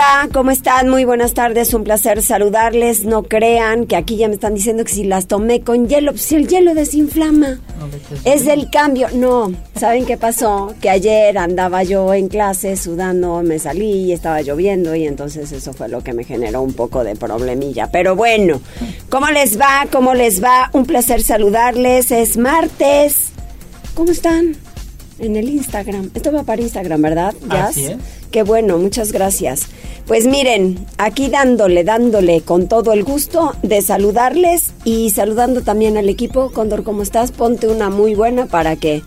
Hola, ¿cómo están? Muy buenas tardes, un placer saludarles. No crean que aquí ya me están diciendo que si las tomé con hielo, pues si el hielo desinflama. Es del cambio. No, ¿saben qué pasó? Que ayer andaba yo en clase sudando, me salí y estaba lloviendo y entonces eso fue lo que me generó un poco de problemilla. Pero bueno, ¿cómo les va? ¿Cómo les va? Un placer saludarles. Es martes. ¿Cómo están? En el Instagram. Esto va para Instagram, ¿verdad? ¿Ya? Qué bueno, muchas gracias. Pues miren, aquí dándole, dándole con todo el gusto de saludarles y saludando también al equipo. Condor, ¿cómo estás? Ponte una muy buena para que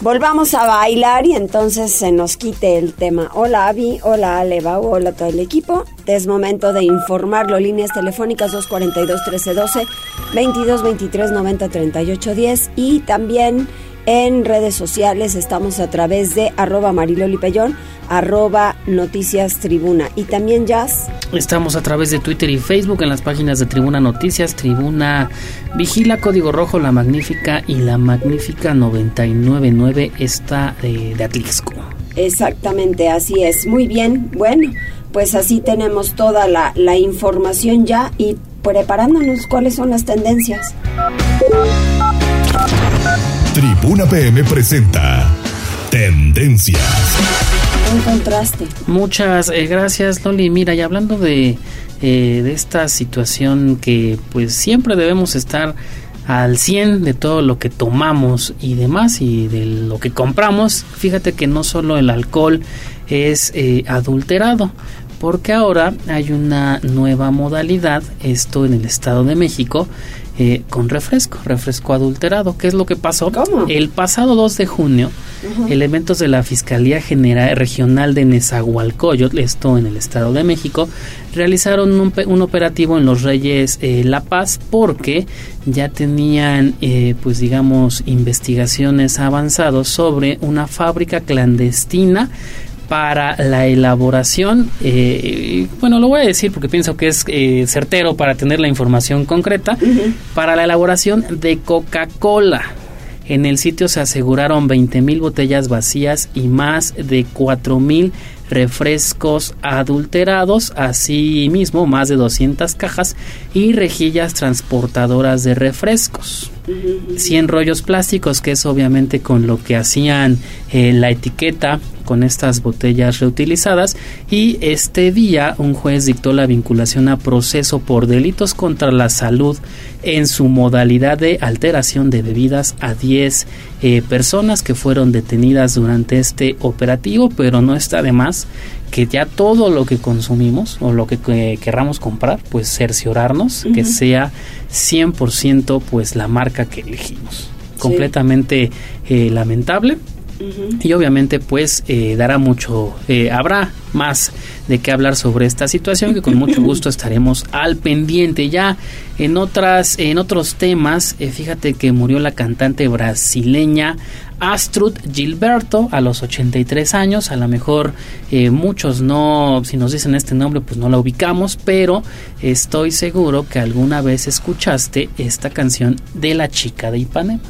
volvamos a bailar y entonces se nos quite el tema. Hola Avi, hola Aleba, hola todo el equipo. Es momento de informarlo. Líneas telefónicas 242-1312, 22-23-90-38-10 y también en redes sociales estamos a través de arroba marilolipellón, arroba noticias tribuna y también jazz. Estamos a través de Twitter y Facebook en las páginas de Tribuna Noticias, Tribuna Vigila, Código Rojo, La Magnífica y La Magnífica 999 está de, de Atlixco. Exactamente, así es. Muy bien, bueno, pues así tenemos toda la, la información ya y preparándonos cuáles son las tendencias. Tribuna PM presenta Tendencias. Un contraste. Muchas eh, gracias, Loli. Mira, y hablando de, eh, de esta situación que pues siempre debemos estar al 100 de todo lo que tomamos y demás y de lo que compramos, fíjate que no solo el alcohol es eh, adulterado, porque ahora hay una nueva modalidad, esto en el Estado de México, eh, con refresco, refresco adulterado. ¿Qué es lo que pasó? El pasado 2 de junio, elementos de la Fiscalía General Regional de Nezahualcóyotl, esto en el Estado de México, realizaron un, operativo en Los Reyes eh, La Paz porque ya tenían, eh, pues digamos, investigaciones avanzadas sobre una fábrica clandestina para la elaboración, eh, bueno, lo voy a decir porque pienso que es eh, certero para tener la información concreta, para la elaboración de Coca-Cola. En el sitio se aseguraron 20 mil botellas vacías y más de 4 mil refrescos adulterados, asimismo más de 200 cajas y rejillas transportadoras de refrescos. 100 rollos plásticos, que es obviamente con lo que hacían eh, la etiqueta con estas botellas reutilizadas. Y este día un juez dictó la vinculación a proceso por delitos contra la salud en su modalidad de alteración de bebidas a 10 eh, personas que fueron detenidas durante este operativo, pero no está de más que ya todo lo que consumimos o lo que, querramos comprar, pues cerciorarnos que sea 100% pues la marca que elegimos. Completamente eh, lamentable. Y obviamente pues eh, dará mucho, eh, habrá más de qué hablar sobre esta situación que con mucho gusto estaremos al pendiente ya en otras en otros temas fíjate que murió la cantante brasileña Astrud Gilberto a los 83 años. A lo mejor eh, muchos no, si nos dicen este nombre, pues no la ubicamos, pero estoy seguro que alguna vez escuchaste esta canción de la chica de Ipanema.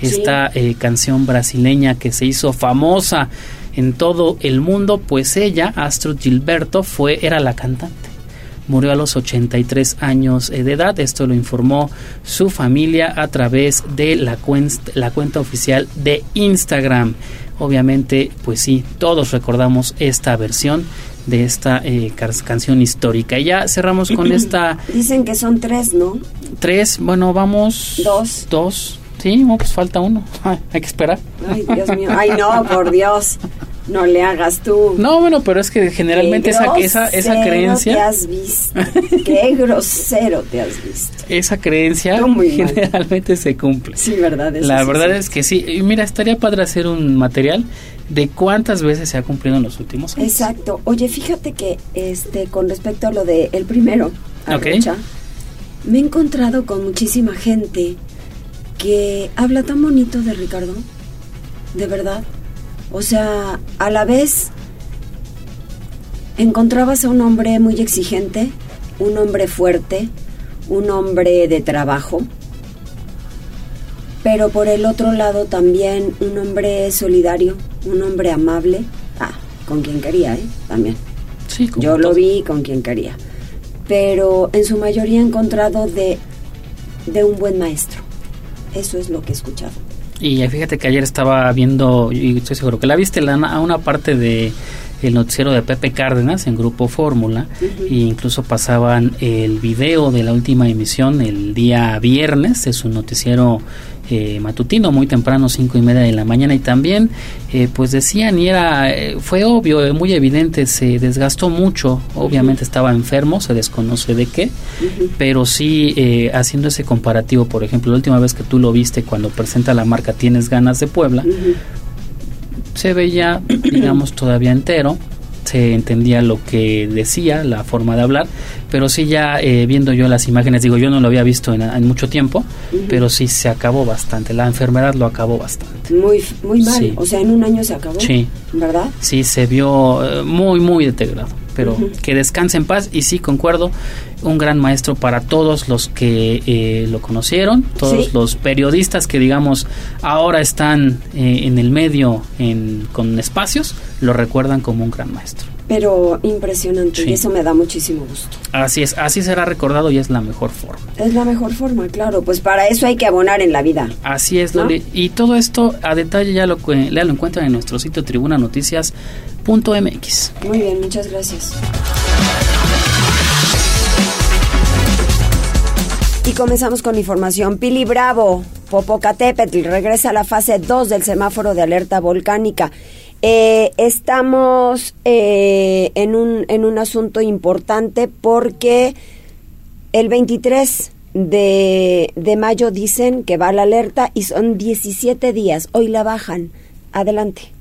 Esta eh, canción brasileña que se hizo famosa en todo el mundo, pues ella, Astrud Gilberto, fue, era la cantante murió a los 83 años de edad. Esto lo informó su familia a través de la, la cuenta oficial de Instagram. Obviamente, pues sí, todos recordamos esta versión de esta eh, canción histórica. Y ya cerramos con esta... Dicen que son tres, ¿no? Tres, bueno, vamos... Dos. Dos. Sí, pues falta uno. hay que esperar. Ay, Dios mío. Ay, no, por Dios. No le hagas tú. No, bueno, pero es que generalmente esa, esa, esa creencia... te has visto. Qué grosero te has visto. Esa creencia generalmente se cumple. Sí, verdad. La verdad es que sí. Y mira, estaría padre hacer un material de cuántas veces se ha cumplido en los últimos años. Exacto. Oye, fíjate que este con respecto a lo de el primero, me he encontrado con muchísima gente que habla tan bonito de Ricardo, de verdad. O sea, a la vez encontrabas a un hombre muy exigente, un hombre fuerte, un hombre de trabajo, pero por el otro lado también un hombre solidario, un hombre amable, ah, con quien quería, ¿eh? También. Sí, Yo lo vi con quien quería. Pero en su mayoría he encontrado de, de un buen maestro. Eso es lo que he escuchado. Y fíjate que ayer estaba viendo, y estoy seguro que la viste, la, a una parte de el noticiero de Pepe Cárdenas en Grupo Fórmula e incluso pasaban el video de la última emisión el día viernes de su noticiero eh, matutino muy temprano, cinco y media de la mañana y también eh, pues decían y era eh, fue obvio, muy evidente, se desgastó mucho, obviamente estaba enfermo, se desconoce de qué, pero sí haciendo ese comparativo, por ejemplo, la última vez que tú lo viste cuando presenta la marca Tienes ganas de Puebla, se veía, digamos, todavía entero, se entendía lo que decía, la forma de hablar, pero sí ya eh, viendo yo las imágenes, digo, yo no lo había visto en, mucho tiempo, pero sí se acabó bastante, la enfermedad lo acabó bastante. Muy, muy mal, o sea, en un año se acabó, sí. ¿verdad? Sí, se vio eh, muy, muy deteriorado, pero que descanse en paz. Y sí, concuerdo, un gran maestro para todos los que eh, lo conocieron, todos los periodistas que digamos ahora están en el medio en, con espacios, lo recuerdan como un gran maestro pero impresionante y eso me da muchísimo gusto. Así es, así será recordado y es la mejor forma. Es la mejor forma, claro, pues para eso hay que abonar en la vida. Así es, Loli. Y todo esto a detalle ya lo, ya lo encuentran en nuestro sitio tribunanoticias.mx. Muy bien, muchas gracias. Y comenzamos con información. Pili Bravo, Popocatépetl regresa a la fase 2 del semáforo de alerta volcánica. Eh, estamos eh, en, un, en un asunto importante porque el 23 de, de mayo dicen que va la alerta y son 17 días. Hoy la bajan. Adelante.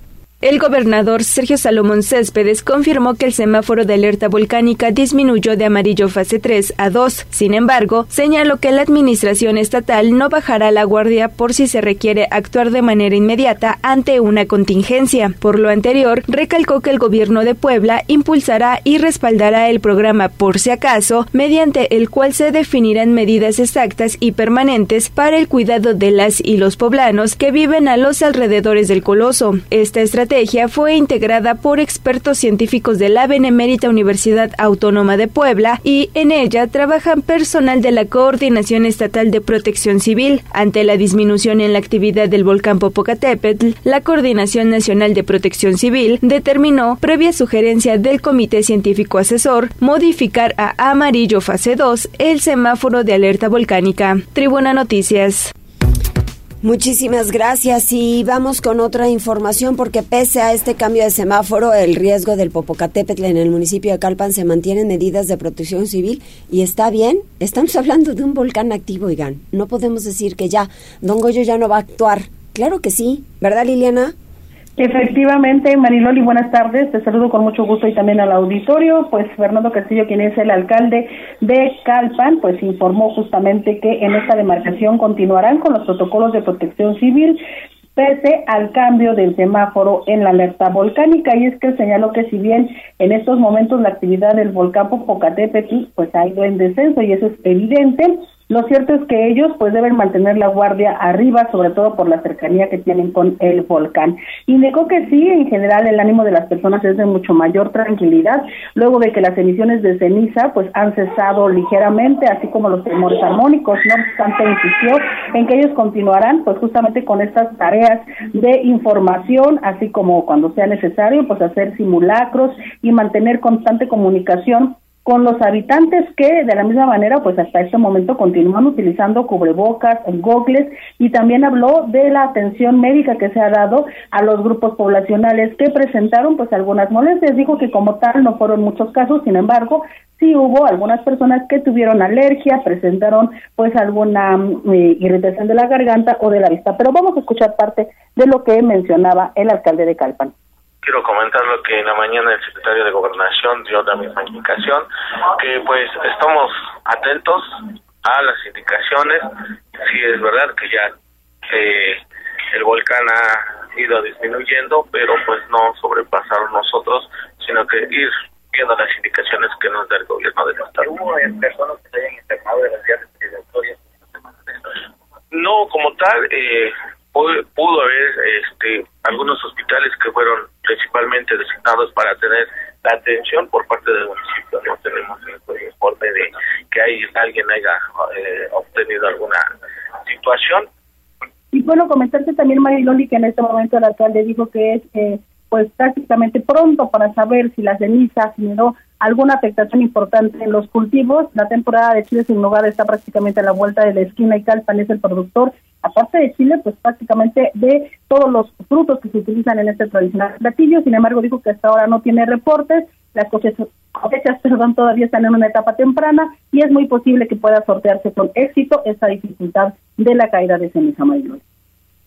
El gobernador Sergio Salomón Céspedes confirmó que el semáforo de alerta volcánica disminuyó de amarillo fase 3 a 2. Sin embargo, señaló que la administración estatal no bajará la guardia por si se requiere actuar de manera inmediata ante una contingencia. Por lo anterior, recalcó que el gobierno de Puebla impulsará y respaldará el programa por si acaso, mediante el cual se definirán medidas exactas y permanentes para el cuidado de las y los poblanos que viven a los alrededores del coloso. Esta estrategia estrategia fue integrada por expertos científicos de la Benemérita Universidad Autónoma de Puebla y en ella trabajan personal de la Coordinación Estatal de Protección Civil. Ante la disminución en la actividad del volcán Popocatépetl, la Coordinación Nacional de Protección Civil determinó, previa sugerencia del Comité Científico Asesor, modificar a amarillo fase 2 el semáforo de alerta volcánica. Tribuna Noticias. Muchísimas gracias y vamos con otra información porque pese a este cambio de semáforo, el riesgo del Popocatépetl en el municipio de Calpan se mantienen medidas de protección civil y está bien. Estamos hablando de un volcán activo, oigan. No podemos decir que ya Don Goyo ya no va a actuar. Claro que sí, ¿verdad Liliana? Efectivamente, Mariloli, buenas tardes. Te saludo con mucho gusto y también al auditorio. Pues Fernando Castillo, quien es el alcalde de Calpan, pues informó justamente que en esta demarcación continuarán con los protocolos de protección civil pese al cambio del semáforo en la alerta volcánica y es que señaló que si bien en estos momentos la actividad del volcán Popocatépetl pues ha ido en descenso y eso es evidente, lo cierto es que ellos pues deben mantener la guardia arriba, sobre todo por la cercanía que tienen con el volcán. Indicó que sí, en general el ánimo de las personas es de mucho mayor tranquilidad, luego de que las emisiones de ceniza pues han cesado ligeramente, así como los temores armónicos. No obstante, insistió en que ellos continuarán pues justamente con estas tareas de información, así como cuando sea necesario pues hacer simulacros y mantener constante comunicación con los habitantes que de la misma manera pues hasta este momento continúan utilizando cubrebocas, gogles y también habló de la atención médica que se ha dado a los grupos poblacionales que presentaron pues algunas molestias. Dijo que como tal no fueron muchos casos, sin embargo, sí hubo algunas personas que tuvieron alergia, presentaron pues alguna eh, irritación de la garganta o de la vista. Pero vamos a escuchar parte de lo que mencionaba el alcalde de Calpan quiero comentar lo que en la mañana el secretario de Gobernación dio la misma indicación, que pues estamos atentos a las indicaciones, si es verdad que ya eh, el volcán ha ido disminuyendo, pero pues no sobrepasar nosotros, sino que ir viendo las indicaciones que nos da el gobierno del estado. ¿Hubo personas que se hayan internado de las vías? No, como tal, eh, pudo, haber este, algunos hospitales que fueron principalmente designados para tener la atención por parte del municipio. No tenemos el informe de que hay, alguien haya eh, obtenido alguna situación. Y bueno, comentarte también, Mariloli, que en este momento el alcalde dijo que es eh, pues prácticamente pronto para saber si la ceniza generó alguna afectación importante en los cultivos. La temporada de chile sin nogada está prácticamente a la vuelta de la esquina y Calpan es el productor aparte de Chile, pues prácticamente de todos los frutos que se utilizan en este tradicional platillo. Sin embargo, dijo que hasta ahora no tiene reportes, las cosechas, cosechas perdón, todavía están en una etapa temprana y es muy posible que pueda sortearse con éxito esta dificultad de la caída de ceniza mayor.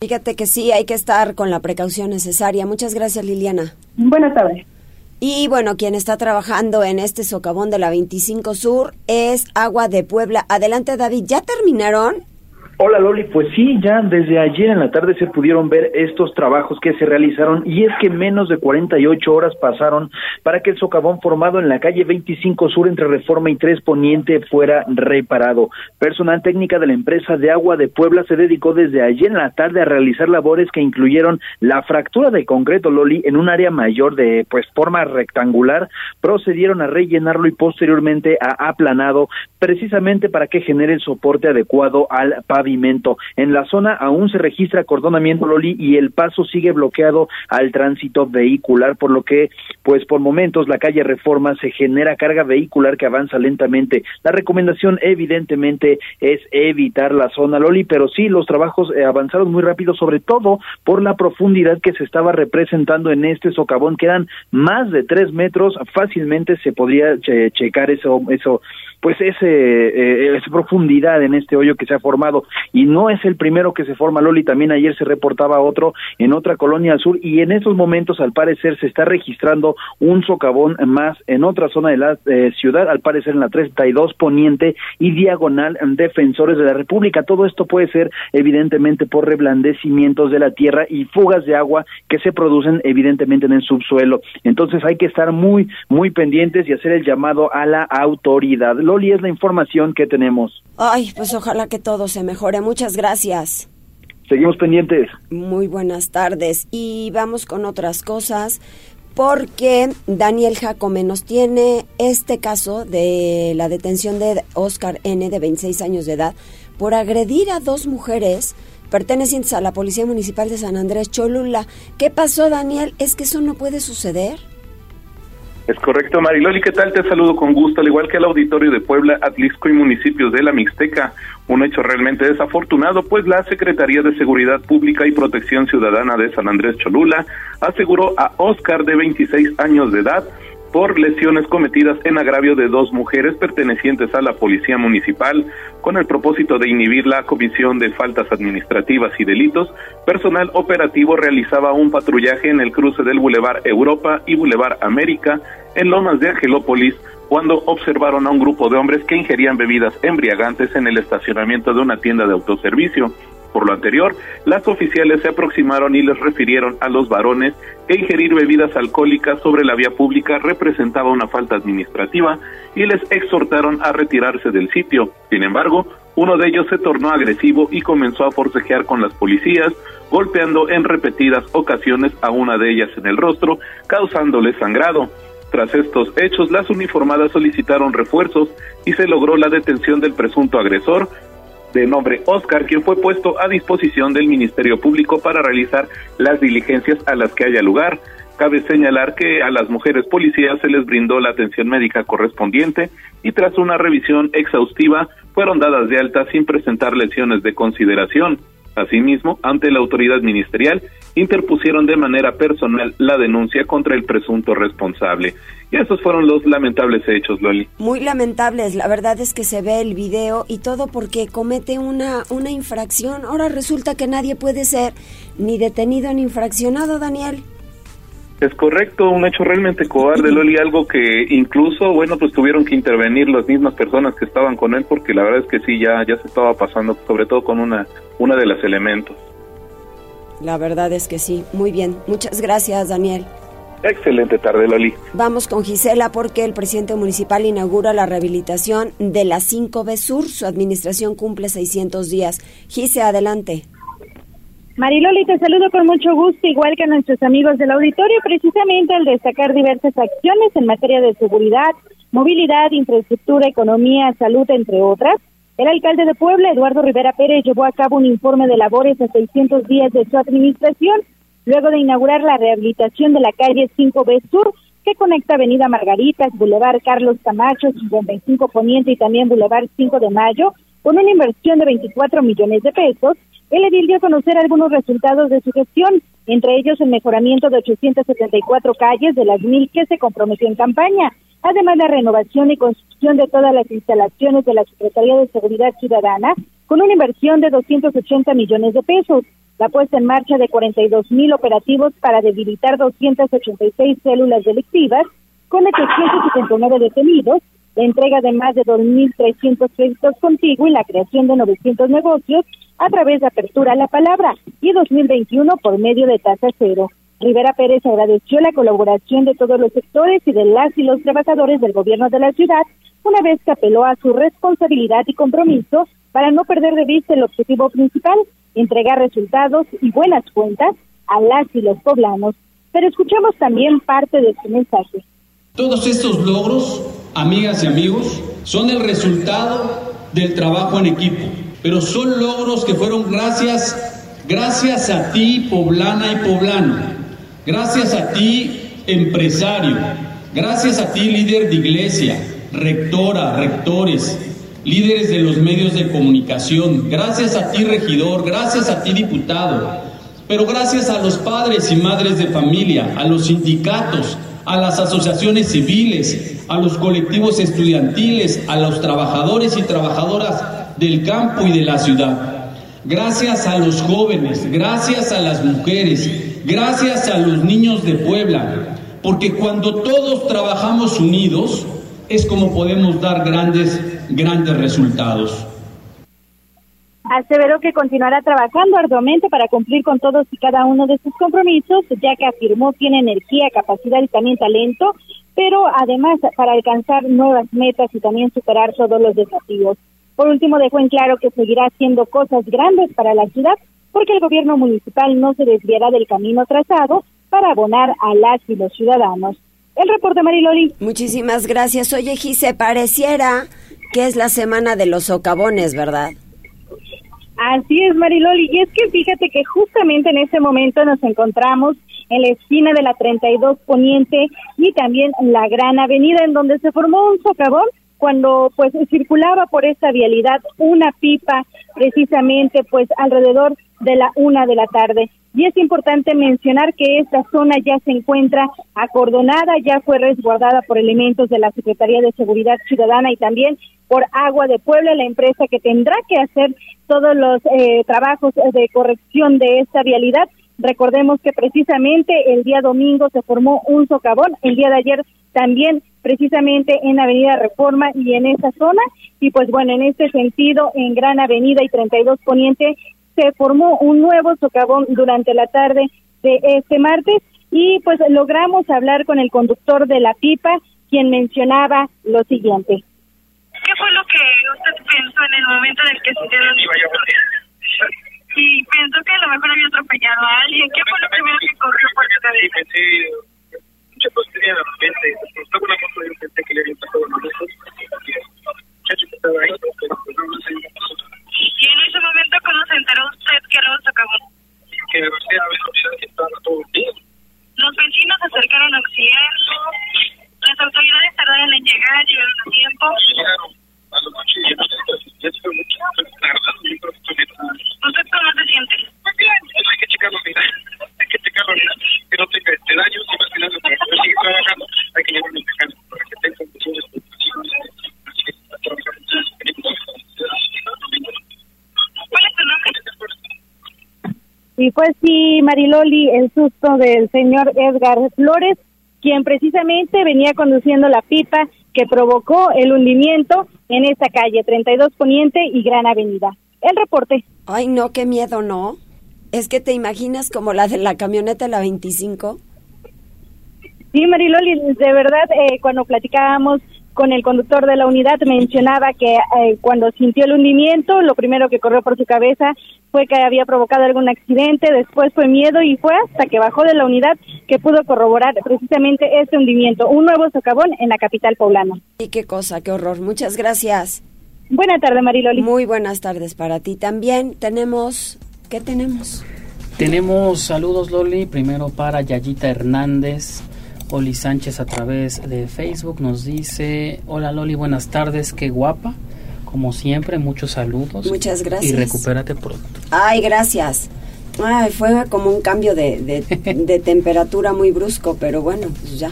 Fíjate que sí, hay que estar con la precaución necesaria. Muchas gracias, Liliana. Buenas tardes. Y bueno, quien está trabajando en este socavón de la 25 Sur es Agua de Puebla. Adelante, David. ¿Ya terminaron? Hola Loli, pues sí, ya desde ayer en la tarde se pudieron ver estos trabajos que se realizaron y es que menos de 48 horas pasaron para que el socavón formado en la calle 25 Sur entre Reforma y 3 Poniente fuera reparado. Personal técnica de la empresa de agua de Puebla se dedicó desde ayer en la tarde a realizar labores que incluyeron la fractura de concreto Loli en un área mayor de pues forma rectangular, procedieron a rellenarlo y posteriormente a aplanado precisamente para que genere el soporte adecuado al en la zona aún se registra acordonamiento Loli y el paso sigue bloqueado al tránsito vehicular, por lo que, pues por momentos, la calle Reforma se genera carga vehicular que avanza lentamente. La recomendación, evidentemente, es evitar la zona Loli, pero sí, los trabajos eh, avanzaron muy rápido, sobre todo por la profundidad que se estaba representando en este socavón, que eran más de tres metros, fácilmente se podría checar eso, eso pues ese, eh, esa profundidad en este hoyo que se ha formado y no es el primero que se forma Loli también ayer se reportaba otro en otra colonia al sur y en estos momentos al parecer se está registrando un socavón más en otra zona de la eh, ciudad al parecer en la 32 poniente y diagonal defensores de la República todo esto puede ser evidentemente por reblandecimientos de la tierra y fugas de agua que se producen evidentemente en el subsuelo entonces hay que estar muy muy pendientes y hacer el llamado a la autoridad Loli, es la información que tenemos. Ay, pues ojalá que todo se mejore. Muchas gracias. Seguimos pendientes. Muy buenas tardes. Y vamos con otras cosas porque Daniel Jacome nos tiene este caso de la detención de Oscar N, de 26 años de edad, por agredir a dos mujeres pertenecientes a la Policía Municipal de San Andrés Cholula. ¿Qué pasó, Daniel? ¿Es que eso no puede suceder? Es correcto, Mariloli, ¿qué tal? Te saludo con gusto, al igual que el auditorio de Puebla, Atlisco y municipios de la Mixteca. Un hecho realmente desafortunado, pues la Secretaría de Seguridad Pública y Protección Ciudadana de San Andrés Cholula aseguró a Oscar, de 26 años de edad, por lesiones cometidas en agravio de dos mujeres pertenecientes a la Policía Municipal, con el propósito de inhibir la comisión de faltas administrativas y delitos, personal operativo realizaba un patrullaje en el cruce del Boulevard Europa y Boulevard América, en Lomas de Angelópolis, cuando observaron a un grupo de hombres que ingerían bebidas embriagantes en el estacionamiento de una tienda de autoservicio. Por lo anterior, las oficiales se aproximaron y les refirieron a los varones que ingerir bebidas alcohólicas sobre la vía pública representaba una falta administrativa y les exhortaron a retirarse del sitio. Sin embargo, uno de ellos se tornó agresivo y comenzó a forcejear con las policías, golpeando en repetidas ocasiones a una de ellas en el rostro, causándole sangrado. Tras estos hechos, las uniformadas solicitaron refuerzos y se logró la detención del presunto agresor, de nombre Oscar, quien fue puesto a disposición del Ministerio Público para realizar las diligencias a las que haya lugar. Cabe señalar que a las mujeres policías se les brindó la atención médica correspondiente y tras una revisión exhaustiva fueron dadas de alta sin presentar lesiones de consideración. Asimismo, ante la autoridad ministerial, interpusieron de manera personal la denuncia contra el presunto responsable. Y esos fueron los lamentables hechos, Loli. Muy lamentables, la verdad es que se ve el video y todo porque comete una, una infracción. Ahora resulta que nadie puede ser ni detenido ni infraccionado, Daniel. Es correcto, un hecho realmente cobarde, Loli, algo que incluso, bueno, pues tuvieron que intervenir las mismas personas que estaban con él, porque la verdad es que sí, ya, ya se estaba pasando, sobre todo con una, una de los elementos. La verdad es que sí, muy bien. Muchas gracias, Daniel. Excelente tarde, Loli. Vamos con Gisela porque el presidente municipal inaugura la rehabilitación de la 5B Sur. Su administración cumple 600 días. Gise, adelante. Mariloli, te saludo con mucho gusto, igual que a nuestros amigos del auditorio, precisamente al destacar diversas acciones en materia de seguridad, movilidad, infraestructura, economía, salud, entre otras. El alcalde de Puebla, Eduardo Rivera Pérez, llevó a cabo un informe de labores a 600 días de su administración, luego de inaugurar la rehabilitación de la calle 5B Sur, que conecta Avenida Margaritas, Boulevard Carlos Camacho, 55 Poniente y también Boulevard 5 de Mayo, con una inversión de 24 millones de pesos, el edil dio a conocer algunos resultados de su gestión, entre ellos el mejoramiento de 874 calles de las mil que se comprometió en campaña, además la renovación y construcción de todas las instalaciones de la Secretaría de Seguridad Ciudadana, con una inversión de 280 millones de pesos, la puesta en marcha de 42 mil operativos para debilitar 286 células delictivas, con 879 detenidos, la entrega de más de 2.300 créditos contigo y la creación de 900 negocios a través de apertura a la palabra y 2021 por medio de tasa cero. Rivera Pérez agradeció la colaboración de todos los sectores y de las y los trabajadores del gobierno de la ciudad, una vez que apeló a su responsabilidad y compromiso para no perder de vista el objetivo principal, entregar resultados y buenas cuentas a las y los poblanos. Pero escuchemos también parte de su mensaje. Todos estos logros, amigas y amigos, son el resultado del trabajo en equipo, pero son logros que fueron gracias, gracias a ti, poblana y poblano, gracias a ti, empresario, gracias a ti, líder de iglesia, rectora, rectores, líderes de los medios de comunicación, gracias a ti, regidor, gracias a ti, diputado, pero gracias a los padres y madres de familia, a los sindicatos, a las asociaciones civiles, a los colectivos estudiantiles, a los trabajadores y trabajadoras del campo y de la ciudad. Gracias a los jóvenes, gracias a las mujeres, gracias a los niños de Puebla, porque cuando todos trabajamos unidos es como podemos dar grandes, grandes resultados. Aseveró que continuará trabajando arduamente para cumplir con todos y cada uno de sus compromisos, ya que afirmó tiene energía, capacidad y también talento, pero además para alcanzar nuevas metas y también superar todos los desafíos. Por último, dejó en claro que seguirá haciendo cosas grandes para la ciudad, porque el gobierno municipal no se desviará del camino trazado para abonar a las y los ciudadanos. El reporte Mariloli. Muchísimas gracias. Oye, Gise, pareciera que es la semana de los socavones, ¿verdad? Así es, Mariloli. Y es que fíjate que justamente en ese momento nos encontramos en la esquina de la 32 Poniente y también la Gran Avenida, en donde se formó un socavón cuando pues circulaba por esta vialidad una pipa precisamente pues alrededor de la una de la tarde. Y es importante mencionar que esta zona ya se encuentra acordonada, ya fue resguardada por elementos de la Secretaría de Seguridad Ciudadana y también por Agua de Puebla, la empresa que tendrá que hacer todos los eh, trabajos de corrección de esta vialidad. Recordemos que precisamente el día domingo se formó un socavón, el día de ayer también precisamente en Avenida Reforma y en esa zona. Y pues bueno, en este sentido, en Gran Avenida y 32 Poniente se formó un nuevo socavón durante la tarde de este martes y pues logramos hablar con el conductor de la pipa, quien mencionaba lo siguiente. ¿Qué fue lo que usted pensó en el momento en el que se dio Y pensó que a lo mejor había atropellado a alguien. ¿Qué fue lo primero que corrió por su y yo pensé que le había pasado que sé. ¿Y en ese momento cuando se enteró usted que Rose acabó? Que había. Los vecinos se acercaron a auxiliarlo. Las autoridades tardaron en llegar, llegaron a tiempo. ¿Usted cómo se siente? Muy bien, hay que nada para poder seguir trabajando hay que llevar los mecanismos para que tengan condiciones de Y pues sí, Mariloli, el susto del señor Edgar Flores, quien precisamente venía conduciendo la pipa que provocó el hundimiento en esta calle 32 Poniente y Gran Avenida. El reporte. Ay, no, qué miedo, ¿no? Es que te imaginas como la de la camioneta la 25. Sí, Mariloli, de verdad, eh, cuando platicábamos con el conductor de la unidad mencionaba que eh, cuando sintió el hundimiento, lo primero que corrió por su cabeza fue que había provocado algún accidente, después fue miedo y fue hasta que bajó de la unidad que pudo corroborar precisamente este hundimiento, un nuevo socavón en la capital poblana. Y qué cosa, qué horror. Muchas gracias. Buenas tardes, Mariloli. Muy buenas tardes para ti también. Tenemos, ¿qué tenemos? Tenemos saludos, Loli. Primero para Yayita Hernández. Oli Sánchez a través de Facebook nos dice, hola Loli, buenas tardes, qué guapa. Como siempre, muchos saludos. Muchas gracias. Y recupérate pronto. Ay, gracias. Ay, fue como un cambio de, de, de temperatura muy brusco, pero bueno, pues ya.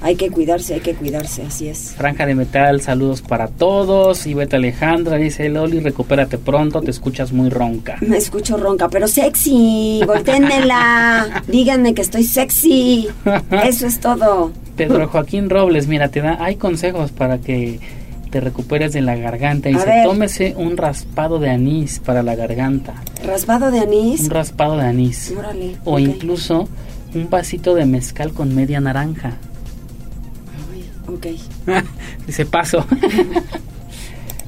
Hay que cuidarse, hay que cuidarse, así es. Franja de Metal, saludos para todos. Y Beta Alejandra dice, Loli, recupérate pronto, te escuchas muy ronca. Me escucho ronca, pero sexy, voltéenmela. Díganme que estoy sexy. Eso es todo. Pedro Joaquín Robles, mira, te da, hay consejos para que te recuperes de la garganta. Dice, tómese un raspado de anís para la garganta. ¿Raspado de anís? Un raspado de anís. Órale, O incluso un vasito de mezcal con media naranja. Ok. Dice, paso.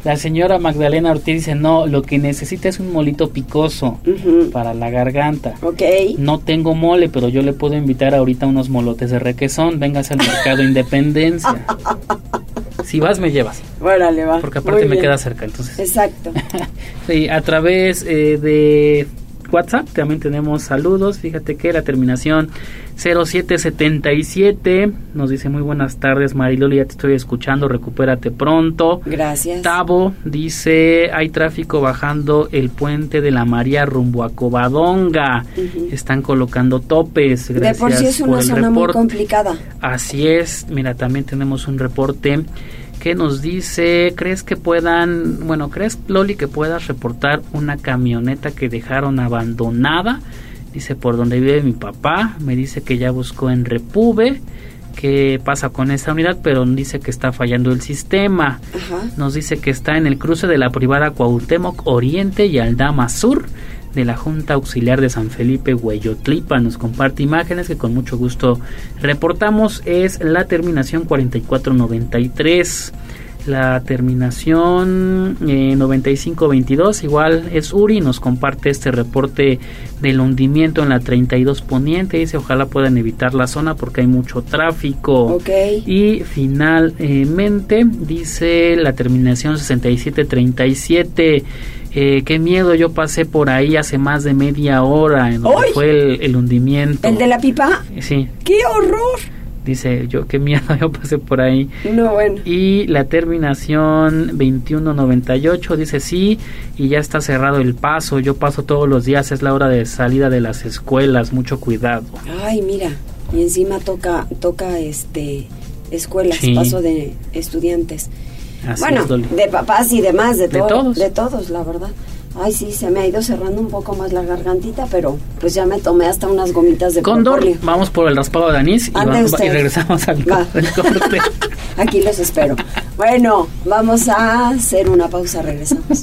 La señora Magdalena Ortiz dice, no, lo que necesita es un molito picoso para la garganta. Ok. No tengo mole, pero yo le puedo invitar ahorita unos molotes de requesón. Véngase al mercado Independencia. Si vas, me llevas. Órale, va. Porque aparte me queda cerca, entonces. Exacto. Sí, a través eh, de WhatsApp también tenemos saludos. Fíjate que la terminación 0777 nos dice muy buenas tardes Mariloli, ya te estoy escuchando, recupérate pronto. Gracias. Tavo dice hay tráfico bajando el puente de la María rumbo a Covadonga. Están colocando topes. De Gracias por sí es una zona muy reporte. complicada. Así es, mira, también tenemos un reporte que nos dice, ¿crees que puedan, bueno, crees Loli que puedas reportar una camioneta que dejaron abandonada? Dice, por donde vive mi papá, me dice que ya buscó en Repube, qué pasa con esta unidad, pero dice que está fallando el sistema. Ajá. Nos dice que está en el cruce de la privada Cuauhtémoc Oriente y Aldama Sur de la Junta Auxiliar de San Felipe Hueyotlipa. Nos comparte imágenes que con mucho gusto reportamos. Es la terminación 4493. La terminación eh, 9522 igual es Uri, nos comparte este reporte del hundimiento en la 32 Poniente, dice ojalá puedan evitar la zona porque hay mucho tráfico. Ok. Y finalmente dice la terminación 6737. Eh, qué miedo, yo pasé por ahí hace más de media hora en donde ¡Ay! fue el, el hundimiento. ¿El de la pipa? Sí, ¡Qué horror! Dice yo, qué miedo, yo pasé por ahí. No, bueno. Y la terminación 2198 dice sí, y ya está cerrado el paso, yo paso todos los días, es la hora de salida de las escuelas, mucho cuidado. Ay, mira. Y encima toca, toca este escuelas, Sí. paso de estudiantes. Así bueno, es, de papás y demás, de, De todo- todos. de todos, la verdad. Ay, sí, se me ha ido cerrando un poco más la gargantita, pero pues ya me tomé hasta unas gomitas de Cóndor, propóleo. vamos por el raspado de anís y, Ande va- usted. y regresamos al, Va. corte. Aquí los espero. Bueno, vamos a hacer una pausa, regresamos.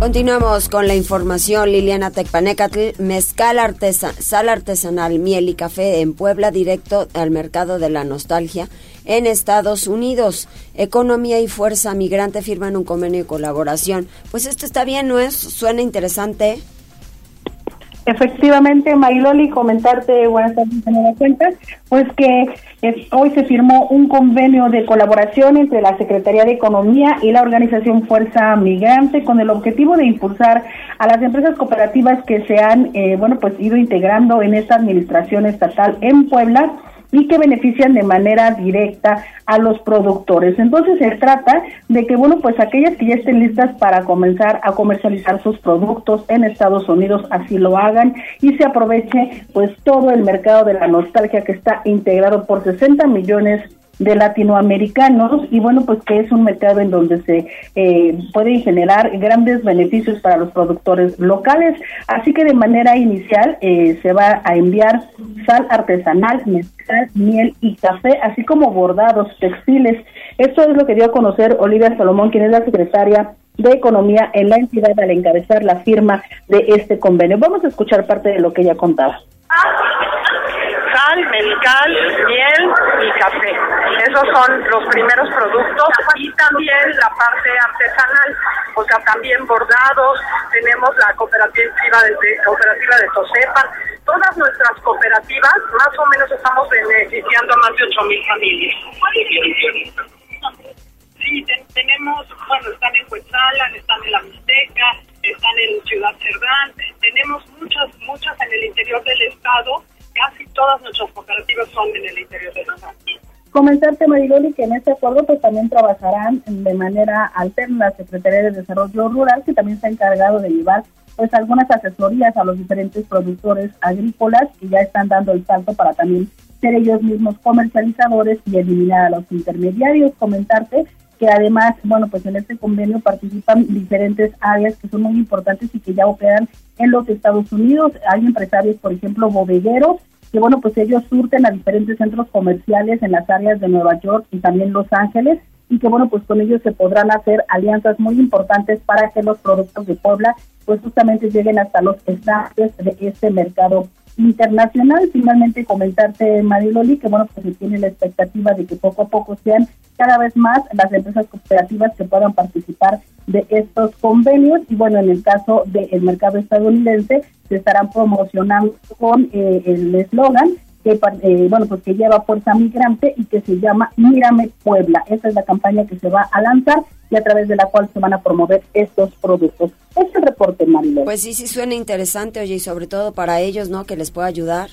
Continuamos con la información. Liliana Tecpanecatl, mezcal artesa- sal artesanal, miel y café en Puebla, directo al mercado de la nostalgia en Estados Unidos. Economía y Fuerza Migrante firman un convenio de colaboración. Pues esto está bien, ¿no es? Suena interesante. Efectivamente, Mariloli, comentarte, buenas tardes, la cuenta, pues que hoy se firmó un convenio de colaboración entre la Secretaría de Economía y la organización Fuerza Migrante con el objetivo de impulsar a las empresas cooperativas que se han, eh, bueno, pues ido integrando en esta administración estatal en Puebla y que benefician de manera directa a los productores. Entonces se trata de que, bueno, pues aquellas que ya estén listas para comenzar a comercializar sus productos en Estados Unidos así lo hagan y se aproveche pues todo el mercado de la nostalgia que está integrado por 60 millones de latinoamericanos y bueno pues que es un mercado en donde se eh, pueden generar grandes beneficios para los productores locales. Así que de manera inicial eh, se va a enviar sal artesanal mezcal miel y café así como bordados textiles. Esto es lo que dio a conocer Olivia Salomón quien es la secretaria de Economía en la entidad al encabezar la firma de este convenio. Vamos a escuchar parte de lo que ella contaba sal, mezcal, miel y café. Esos son los primeros productos. Y también la parte artesanal, o sea, también bordados, tenemos la cooperativa de, cooperativa de todas nuestras cooperativas, más o menos estamos beneficiando a más de 8 mil familias. Sí, tenemos, bueno, están en Cuetzalan, están en La Mixteca, están en Ciudad Cerdán, tenemos muchas, muchas en el interior del estado casi todas nuestras cooperativas son en el interior de estado. Comentarte, Mariloli, que en este acuerdo pues también trabajarán de manera alterna la Secretaría de Desarrollo Rural, que también está encargado de llevar pues algunas asesorías a los diferentes productores agrícolas que ya están dando el salto para también ser ellos mismos comercializadores y eliminar a los intermediarios. Comentarte que además, bueno, pues en este convenio participan diferentes áreas que son muy importantes y que ya operan en los Estados Unidos. Hay empresarios, por ejemplo, bodegueros, que bueno, pues ellos surten a diferentes centros comerciales en las áreas de Nueva York y también Los Ángeles y que bueno, pues con ellos se podrán hacer alianzas muy importantes para que los productos de Puebla pues justamente lleguen hasta los estantes de este mercado internacional. Finalmente comentarte, Mariloli, que bueno, pues se tiene la expectativa de que poco a poco sean cada vez más las empresas cooperativas que puedan participar de estos convenios y bueno, en el caso del mercado estadounidense se estarán promocionando con eh, el eslogan que eh, bueno pues que lleva Fuerza Migrante y que se llama Mírame Puebla. Esa es la campaña que se va a lanzar y a través de la cual se van a promover estos productos. Este reporte, Mariloli. Pues sí, sí suena interesante, oye, y sobre todo para ellos, ¿no? Que les pueda ayudar.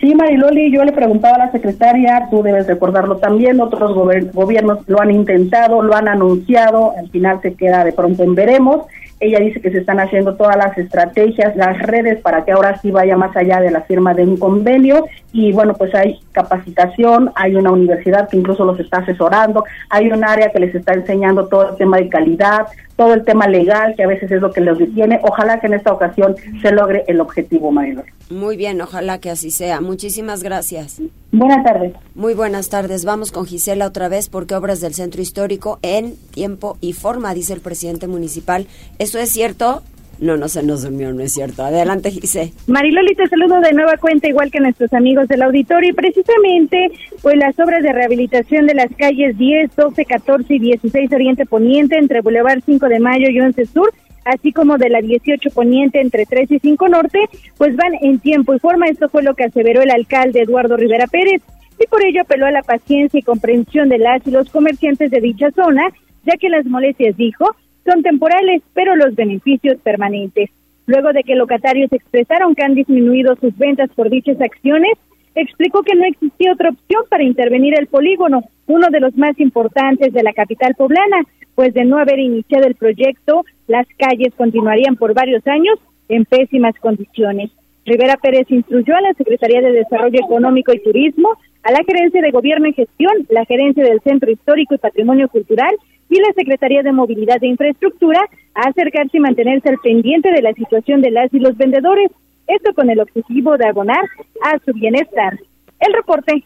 Sí, Mariloli, yo le preguntaba a la secretaria, tú debes recordarlo también, otros gobiernos lo han intentado, lo han anunciado, al final se queda de pronto en veremos. Ella dice que se están haciendo todas las estrategias, las redes para que ahora sí vaya más allá de la firma de un convenio y bueno, pues hay capacitación, hay una universidad que incluso los está asesorando, hay un área que les está enseñando todo el tema de calidad, todo el tema legal, que a veces es lo que los detiene. Ojalá que en esta ocasión se logre el objetivo, Mariloli. Muy bien, ojalá que así sea. Muchísimas gracias. Buenas tardes. Muy buenas tardes. Vamos con Gisela otra vez porque obras del centro histórico en tiempo y forma, dice el presidente municipal. ¿Eso es cierto? No, no se nos durmió, no es cierto. Adelante, Gise. Mariloli, te saludo de nueva cuenta, igual que nuestros amigos del auditorio. Y precisamente, pues las obras de rehabilitación de las calles 10, 12, 14 y 16 Oriente Poniente, entre Boulevard 5 de Mayo y 11 Sur, así como de la 18 Poniente entre 3 y 5 Norte, pues van en tiempo y forma. Esto fue lo que aseveró el alcalde Eduardo Rivera Pérez y por ello apeló a la paciencia y comprensión de las y los comerciantes de dicha zona, ya que las molestias, dijo, son temporales, pero los beneficios permanentes. Luego de que locatarios expresaron que han disminuido sus ventas por dichas acciones, explicó que no existía otra opción para intervenir el polígono, uno de los más importantes de la capital poblana, pues de no haber iniciado el proyecto, las calles continuarían por varios años en pésimas condiciones. Rivera Pérez instruyó a la Secretaría de Desarrollo Económico y Turismo, a la Gerencia de Gobierno y Gestión, la Gerencia del Centro Histórico y Patrimonio Cultural y la Secretaría de Movilidad e Infraestructura a acercarse y mantenerse al pendiente de la situación de las y los vendedores, esto con el objetivo de abonar a su bienestar. El reporte.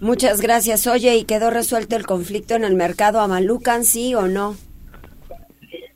Muchas gracias. Oye, ¿y quedó resuelto el conflicto en el mercado Amalucan, sí o no?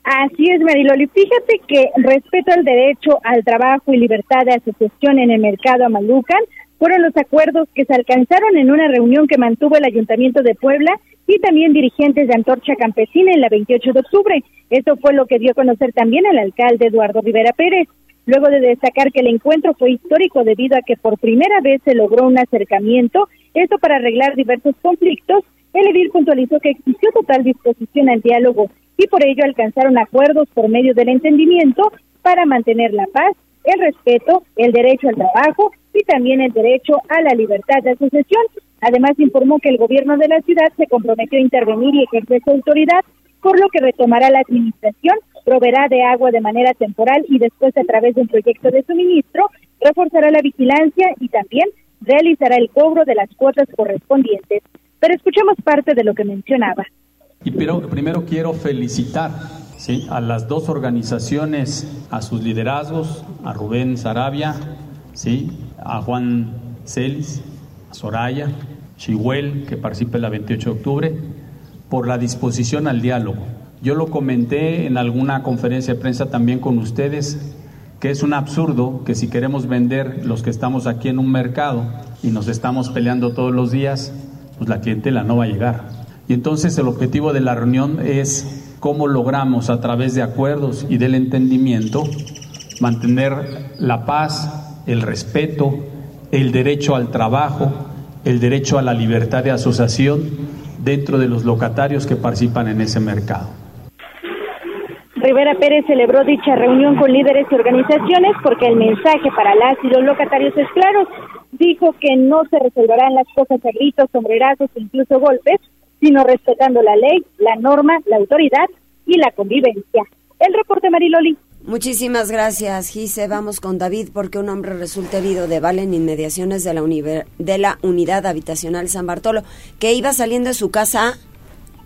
Así es, Mariloli. Fíjate que respeto al derecho al trabajo y libertad de asociación en el mercado Amalucan fueron los acuerdos que se alcanzaron en una reunión que mantuvo el Ayuntamiento de Puebla y también dirigentes de Antorcha Campesina en la 28 de octubre. Esto fue lo que dio a conocer también el alcalde Eduardo Rivera Pérez. luego de destacar que el encuentro fue histórico debido a que por primera vez se logró un acercamiento, esto para arreglar diversos conflictos, el edil puntualizó que existió total disposición al diálogo y por ello alcanzaron acuerdos por medio del entendimiento para mantener la paz, el respeto, el derecho al trabajo y también el derecho a la libertad de asociación. Además, informó que el gobierno de la ciudad se comprometió a intervenir y ejercer su autoridad, por lo que retomará la administración, proveerá de agua de manera temporal y después a través de un proyecto de suministro, reforzará la vigilancia y también realizará el cobro de las cuotas correspondientes. Pero escuchemos parte de lo que mencionaba. Y primero quiero felicitar a las dos organizaciones, a sus liderazgos, a Rubén Sarabia, a Juan Celis, Soraya, Chihuel, que participa en la 28 de octubre, por la disposición al diálogo. Yo lo comenté en alguna conferencia de prensa también con ustedes, que es un absurdo que si queremos vender los que estamos aquí en un mercado y nos estamos peleando todos los días, pues la clientela no va a llegar. Y entonces el objetivo de la reunión es cómo logramos a través de acuerdos y del entendimiento mantener la paz, el respeto, el derecho al trabajo, el derecho a la libertad de asociación dentro de los locatarios que participan en ese mercado. Rivera Pérez celebró dicha reunión con líderes y organizaciones porque el mensaje para las y los locatarios es claro. Dijo que no se resolverán las cosas a gritos, sombrerazos e incluso golpes, sino respetando la ley, la norma, la autoridad y la convivencia. El reporte Mariloli. Muchísimas gracias, Gise. Vamos con David porque un hombre resulta herido de bala en inmediaciones de la, de la unidad habitacional San Bartolo, que iba saliendo de su casa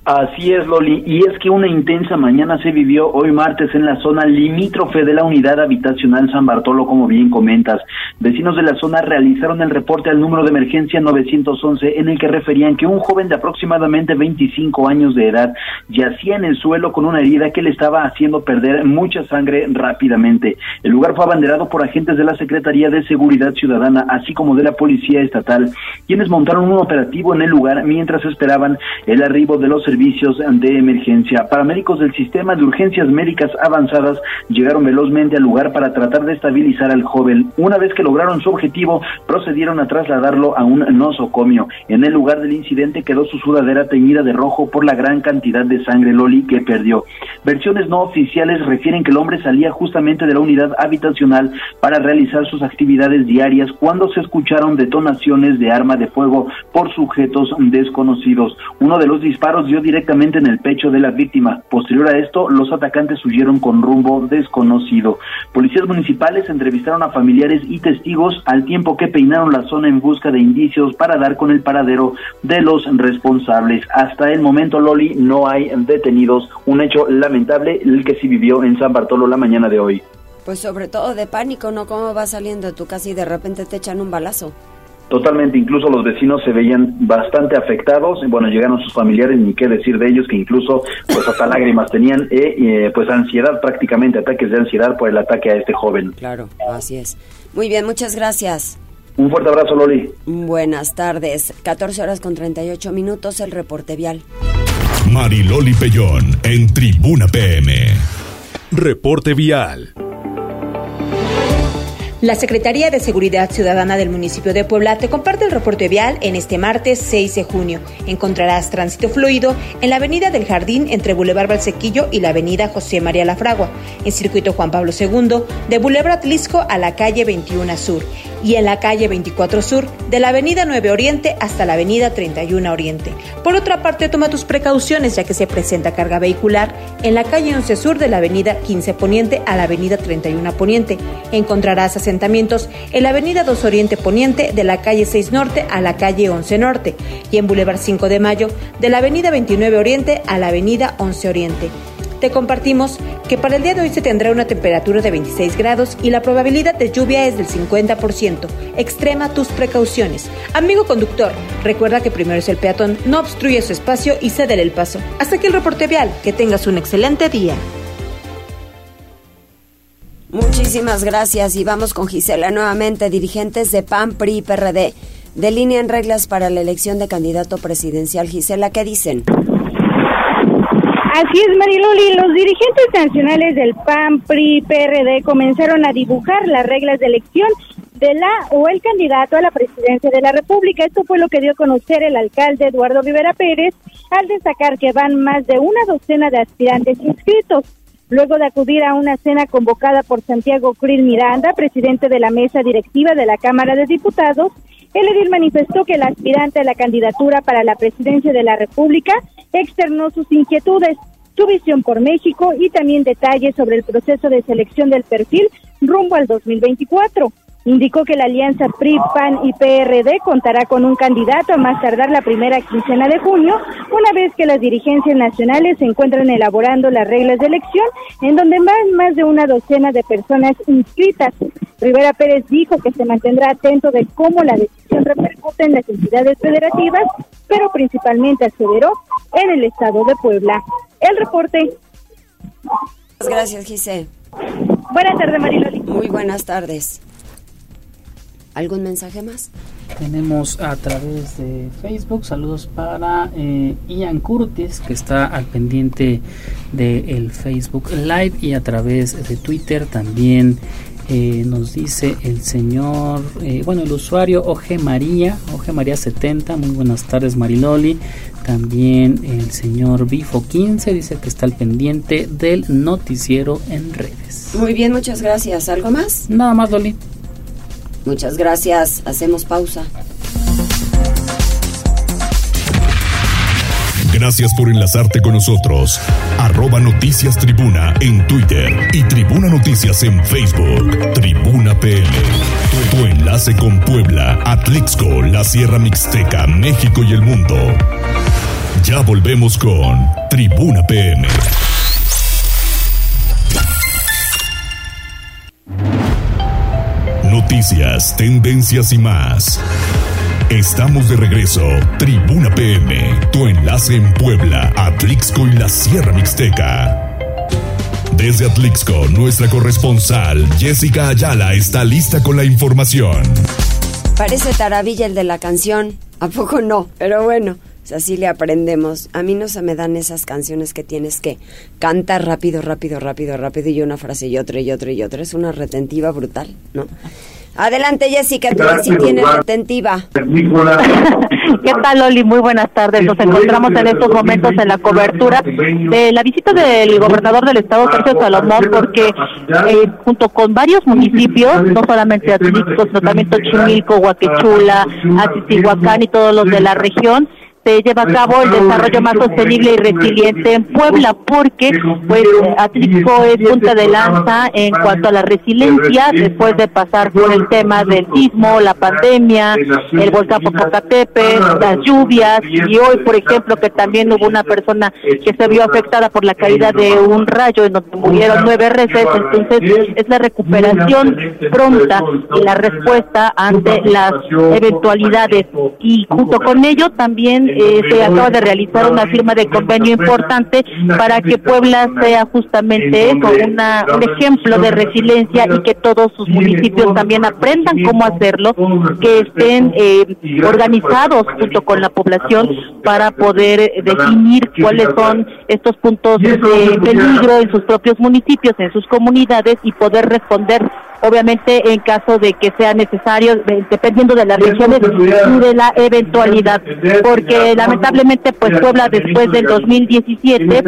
Así es, Loli, y es que una intensa mañana se vivió hoy martes en la zona limítrofe de la unidad habitacional San Bartolo, como bien comentas. Vecinos de la zona realizaron el reporte al número de emergencia 911 en el que referían que un joven de aproximadamente 25 años de edad yacía en el suelo con una herida que le estaba haciendo perder mucha sangre rápidamente. El lugar fue abanderado por agentes de la Secretaría de Seguridad Ciudadana, así como de la Policía Estatal, quienes montaron un operativo en el lugar mientras esperaban el arribo de los servicios de emergencia. Paramédicos del sistema de urgencias médicas avanzadas llegaron velozmente al lugar para tratar de estabilizar al joven. Una vez que lograron su objetivo, procedieron a trasladarlo a un nosocomio. En el lugar del incidente quedó su sudadera teñida de rojo por la gran cantidad de sangre Loli que perdió. Versiones no oficiales refieren que el hombre salía justamente de la unidad habitacional para realizar sus actividades diarias cuando se escucharon detonaciones de arma de fuego por sujetos desconocidos. Uno de los disparos dio directamente en el pecho de la víctima. Posterior a esto, los atacantes huyeron con rumbo desconocido. Policías municipales entrevistaron a familiares y testigos al tiempo que peinaron la zona en busca de indicios para dar con el paradero de los responsables. Hasta el momento, Loli, no hay detenidos. Un hecho lamentable el que sí vivió en San Bartolo la mañana de hoy. Pues sobre todo de pánico, ¿no? ¿Cómo vas saliendo de tu casa y de repente te echan un balazo? Totalmente, incluso los vecinos se veían bastante afectados, bueno, llegaron sus familiares, ni qué decir de ellos, que incluso pues hasta lágrimas tenían, eh, eh, pues ansiedad prácticamente, ataques de ansiedad por el ataque a este joven. Claro, así es. Muy bien, muchas gracias. Un fuerte abrazo, Loli. Buenas tardes, 14 horas con 38 minutos, el reporte vial. Mariloli Pellón, en Tribuna PM. Reporte vial. La Secretaría de Seguridad Ciudadana del municipio de Puebla te comparte el reporte vial en este martes 6 de junio. Encontrarás tránsito fluido en la avenida del Jardín entre Boulevard Valsequillo y la avenida José María Lafragua, en circuito Juan Pablo II, de Boulevard Atlisco a la calle 21 Sur y en la calle 24 Sur, de la avenida 9 Oriente hasta la avenida 31 Oriente. Por otra parte, toma tus precauciones ya que se presenta carga vehicular en la calle 11 Sur de la avenida 15 Poniente a la avenida 31 Poniente. Encontrarás en la avenida 2 Oriente Poniente de la calle 6 Norte a la calle 11 Norte y en Boulevard 5 de Mayo de la avenida 29 Oriente a la avenida 11 Oriente te compartimos que para el día de hoy se tendrá una temperatura de 26 grados y la probabilidad de lluvia es del 50%. Extrema tus precauciones. Amigo conductor, recuerda que primero es el peatón, no obstruye su espacio y cede el paso. Hasta aquí el reporte vial. Que tengas un excelente día. Muchísimas gracias y vamos con Gisela nuevamente, dirigentes de PAN, PRI y PRD. Delinean reglas para la elección de candidato presidencial. Gisela, ¿qué dicen? Así es, Mariloli. Los dirigentes nacionales del PAN, PRI, PRD comenzaron a dibujar las reglas de elección de la o el candidato a la presidencia de la República. Esto fue lo que dio a conocer el alcalde Eduardo Rivera Pérez al destacar que van más de una docena de aspirantes inscritos. Luego de acudir a una cena convocada por Santiago Krill Miranda, presidente de la mesa directiva de la Cámara de Diputados, el edil manifestó que el aspirante a la candidatura para la presidencia de la República externó sus inquietudes, su visión por México y también detalles sobre el proceso de selección del perfil rumbo al 2024. Indicó que la alianza PRI, PAN y PRD contará con un candidato a más tardar la primera quincena de junio, una vez que las dirigencias nacionales se encuentran elaborando las reglas de elección, en donde van más de una docena de personas inscritas. Rivera Pérez dijo que se mantendrá atento de cómo la decisión repercute en las entidades federativas, pero principalmente aceleró en el estado de Puebla. El reporte. Gracias, Gise. Buenas tardes, Mariloli. Muy buenas tardes. ¿Algún mensaje más? Tenemos a través de Facebook saludos para eh, Ian Curtis, que está al pendiente del Facebook Live, y a través de Twitter también eh, nos dice el señor, eh, bueno, el usuario Oje María, Oje María 70, muy buenas tardes Mariloli. También el señor Bifo 15 dice que está al pendiente del noticiero en redes. Muy bien, muchas gracias. ¿Algo más? Nada más, Loli. Muchas gracias. Hacemos pausa. Gracias por enlazarte con nosotros. Arroba Noticias Tribuna en Twitter y Tribuna Noticias en Facebook. Tribuna. Tu, tu enlace con Puebla, Atlixco, la Sierra Mixteca, México y el mundo. Ya volvemos con Tribuna PM. Noticias, tendencias y más. Estamos de regreso. Tribuna PM, tu enlace en Puebla, Atlixco y la Sierra Mixteca. Desde Atlixco, nuestra corresponsal Jessica Ayala está lista con la información. Parece taravilla el de la canción. ¿A poco no? Pero bueno, así le aprendemos. A mí no se me dan esas canciones que tienes que cantar rápido, rápido, rápido, rápido y una frase y otra y otra y otra. Es una retentiva brutal, ¿no? Adelante, Jessica, tú sí tienes retentiva. ¿Qué tal, Loli? Muy buenas tardes. Nos encontramos en estos momentos en la cobertura de la visita del gobernador del estado, Sergio Salomón, porque eh, junto con varios municipios, no solamente Atlixco, sino también Tochimilco, Huaquechula, Atitihuacán y todos los de la región, se lleva a cabo el desarrollo más sostenible y resiliente en Puebla, porque pues Atlixco es punta de lanza en cuanto a la resiliencia después de pasar por el tema del sismo, la pandemia, el volcán Popocatépetl, las lluvias y hoy, por ejemplo, que también hubo una persona que se vio afectada por la caída de un rayo en donde murieron nueve reses, entonces es la recuperación pronta y la respuesta ante las eventualidades. Y junto con ello también eh, se acaba de realizar una firma de convenio importante para que Puebla sea justamente eso, una, un ejemplo de resiliencia y que todos sus municipios también aprendan cómo hacerlo, que estén eh, organizados junto con la población para poder definir cuáles son estos puntos de peligro en sus propios municipios, en sus comunidades y poder responder obviamente en caso de que sea necesario, dependiendo de las regiones y de la eventualidad, porque lamentablemente pues Puebla después del 2017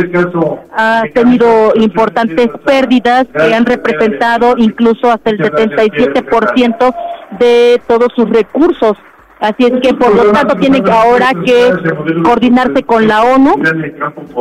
ha tenido importantes pérdidas que han representado incluso hasta el 77% de todos sus recursos Así es que, por lo tanto, tiene ahora que coordinarse con la ONU,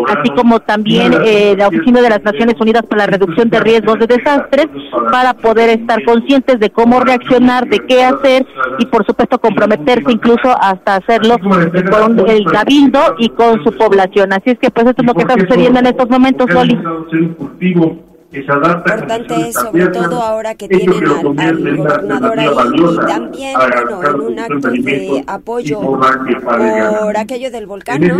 así como también eh, la Oficina de las Naciones Unidas para la Reducción de Riesgos de Desastres, para poder estar conscientes de cómo reaccionar, de qué hacer y, por supuesto, comprometerse incluso hasta hacerlo con el cabildo y con su población. Así es que, pues, esto es lo que está sucediendo en estos momentos, Loli. Importante es, sobre todo ahora que tienen al, gobernador ahí y también, bueno, en un acto de apoyo por aquello del volcán, ¿no?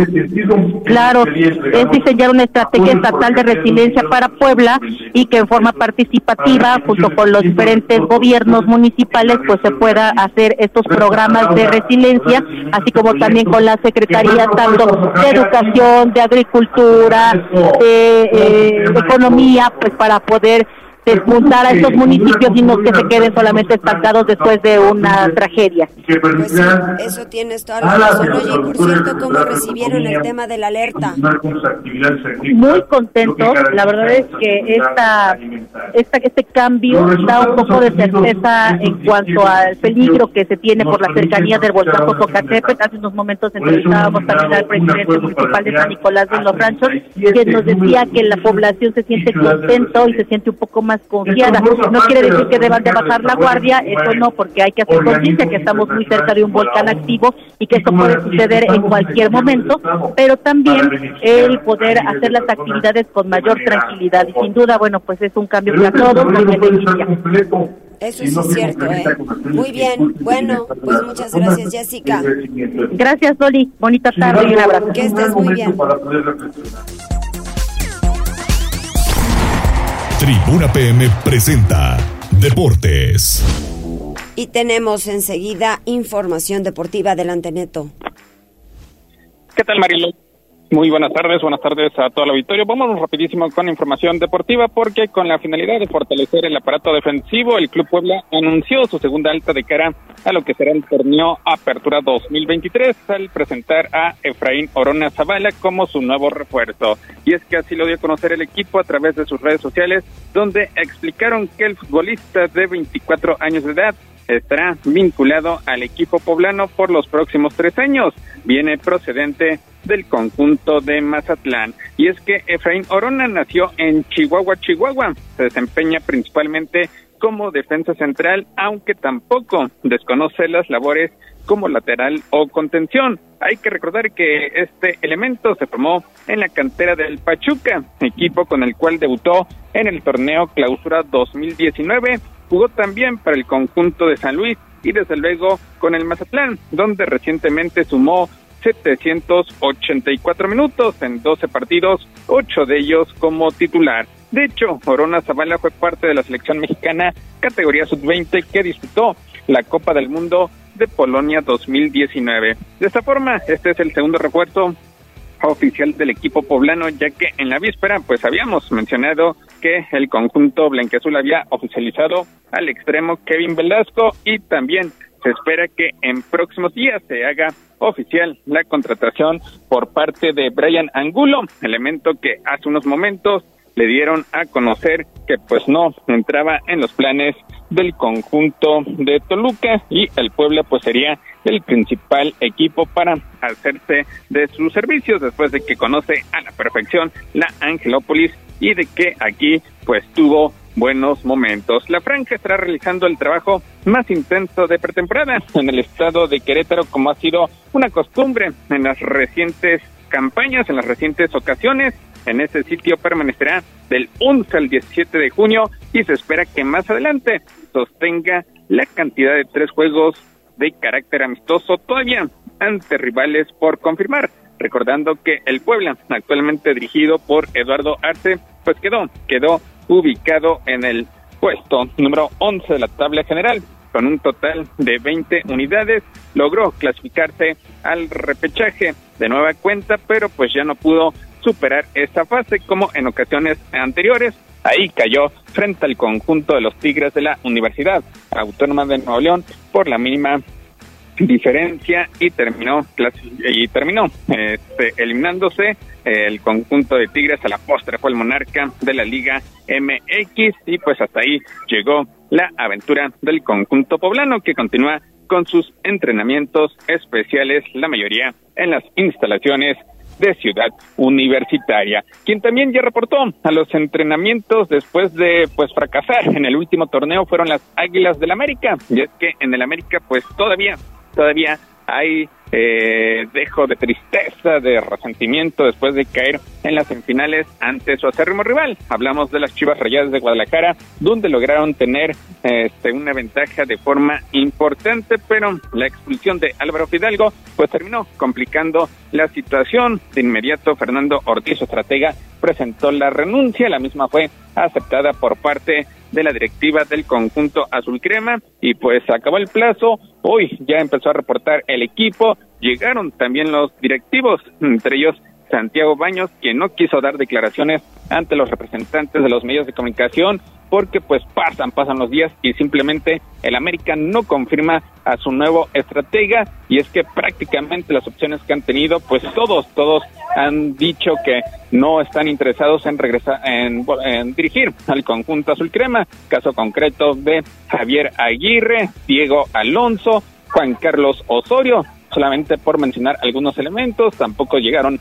Claro, es diseñar una estrategia estatal de resiliencia para Puebla y que en forma participativa, junto con los diferentes gobiernos municipales, pues se pueda hacer estos programas de resiliencia, así como también con la Secretaría tanto de Educación, de Agricultura, de eh, Economía, pues para poder despuntar a estos municipios y no que se queden solamente estancados después de una tragedia. Pues sí, eso tienes toda la razón. Oye, por cierto, ¿cómo recibieron el tema de la alerta? Muy contentos. La verdad es que esta, esta, este cambio da un poco de certeza en cuanto al peligro que se tiene por la cercanía del volcán Popocatépetl. Hace unos momentos entrevistábamos también al presidente municipal de San Nicolás de los Ranchos, que nos decía que la población se siente contento y se siente un poco más confiada. No quiere decir que deban de bajar la guardia, eso no, porque hay que hacer conciencia que estamos muy cerca de un volcán activo y que esto puede suceder en cualquier momento, pero también el poder hacer las actividades con mayor tranquilidad. Y sin duda, bueno, pues es un cambio que a todos nos beneficia. Eso sí es cierto, ¿eh? Muy bien. Bueno, pues muchas gracias, Jessica. Gracias, Dolly. Bonita tarde y un abrazo. Que estés muy bien. Tribuna PM presenta Deportes. Y tenemos enseguida información deportiva. Adelante, Neto. ¿Qué tal, Marilo? Muy buenas tardes, buenas tardes a todo el auditorio. Vamos rapidísimo con información deportiva porque con la finalidad de fortalecer el aparato defensivo, el Club Puebla anunció su segunda alta de cara a lo que será el torneo Apertura 2023 al presentar a Efraín Orona Zavala como su nuevo refuerzo. Y es que así lo dio a conocer el equipo a través de sus redes sociales, donde explicaron que el futbolista de 24 años de edad estará vinculado al equipo poblano por los próximos tres años. Viene procedente del conjunto de Mazatlán. Y es que Efraín Orona nació en Chihuahua, Chihuahua. Se desempeña principalmente como defensa central, aunque tampoco desconoce las labores como lateral o contención. Hay que recordar que este elemento se formó en la cantera del Pachuca, equipo con el cual debutó en el torneo Clausura 2019 Jugó también para el conjunto de San Luis y desde luego con el Mazatlán, donde recientemente sumó 784 minutos en 12 partidos, 8 de ellos como titular. De hecho, Corona Zavala fue parte de la selección mexicana categoría sub-20 que disputó la Copa del Mundo de Polonia 2019. De esta forma, este es el segundo refuerzo oficial del equipo poblano, ya que en la víspera pues habíamos mencionado que el conjunto blanqueazul había oficializado al extremo Kevin Velasco y también se espera que en próximos días se haga oficial la contratación por parte de Brian Angulo, elemento que hace unos momentos le dieron a conocer que pues no entraba en los planes del conjunto de Toluca y el Puebla pues sería el principal equipo para hacerse de sus servicios después de que conoce a la perfección la Angelópolis y de que aquí pues tuvo buenos momentos. La franja estará realizando el trabajo más intenso de pretemporada en el estado de Querétaro como ha sido una costumbre en las recientes campañas, en las recientes ocasiones. En ese sitio permanecerá del 11 al 17 de junio y se espera que más adelante sostenga la cantidad de tres juegos de carácter amistoso todavía ante rivales por confirmar. Recordando que el Puebla, actualmente dirigido por Eduardo Arce, pues quedó, quedó ubicado en el puesto número 11 de la tabla general. Con un total de 20 unidades, logró clasificarse al repechaje de nueva cuenta, pero pues ya no pudo superar esta fase como en ocasiones anteriores. Ahí cayó frente al conjunto de los Tigres de la Universidad Autónoma de Nuevo León por la mínima diferencia y terminó y terminó este, eliminándose el conjunto de Tigres a la postre fue el monarca de la Liga MX y pues hasta ahí llegó la aventura del conjunto poblano que continúa con sus entrenamientos especiales la mayoría en las instalaciones de Ciudad Universitaria, quien también ya reportó a los entrenamientos después de pues fracasar en el último torneo fueron las Águilas del América, y es que en el América pues todavía todavía hay eh, dejo de tristeza, de resentimiento después de caer en las semifinales ante su acérrimo rival. Hablamos de las Chivas Rayadas de Guadalajara, donde lograron tener este, una ventaja de forma importante, pero la expulsión de Álvaro Fidalgo pues terminó complicando la situación. De inmediato, Fernando Ortiz, estratega, presentó la renuncia. La misma fue aceptada por parte de la directiva del conjunto azul crema y pues acabó el plazo. Hoy ya empezó a reportar el equipo. Llegaron también los directivos, entre ellos Santiago Baños, quien no quiso dar declaraciones ante los representantes de los medios de comunicación porque pues pasan, pasan los días y simplemente el América no confirma a su nuevo estratega. Y es que prácticamente las opciones que han tenido, pues todos, todos han dicho que no están interesados en regresar, en, dirigir al conjunto azul crema, caso concreto de Javier Aguirre, Diego Alonso, Juan Carlos Osorio, solamente por mencionar algunos elementos, tampoco llegaron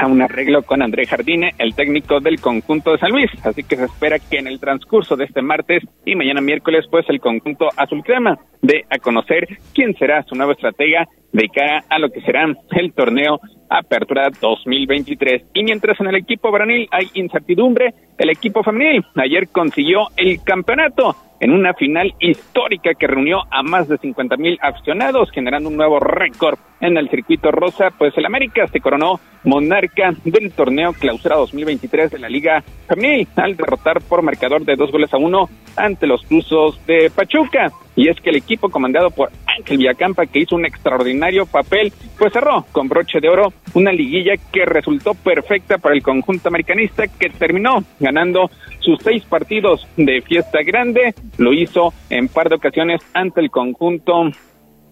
a un arreglo con André Jardine, el técnico del conjunto de San Luis. Así que se espera que en el transcurso de este martes y mañana miércoles, pues el conjunto azul crema dé a conocer quién será su nuevo estratega de cara a lo que será el torneo Apertura 2023. Y mientras en el equipo varonil hay incertidumbre, el equipo femenil ayer consiguió el campeonato en una final histórica que reunió a más de 50 mil aficionados, generando un nuevo récord en el circuito rosa, pues el América se coronó monarca del torneo clausura 2023 de la Liga Femenil al derrotar por marcador de dos goles a uno ante los Cruzos de Pachuca. Y es que el equipo comandado por Ángel Villacampa, que hizo un extraordinario papel, pues cerró con broche de oro una liguilla que resultó perfecta para el conjunto americanista, que terminó ganando sus seis partidos de fiesta grande. Lo hizo en par de ocasiones ante el conjunto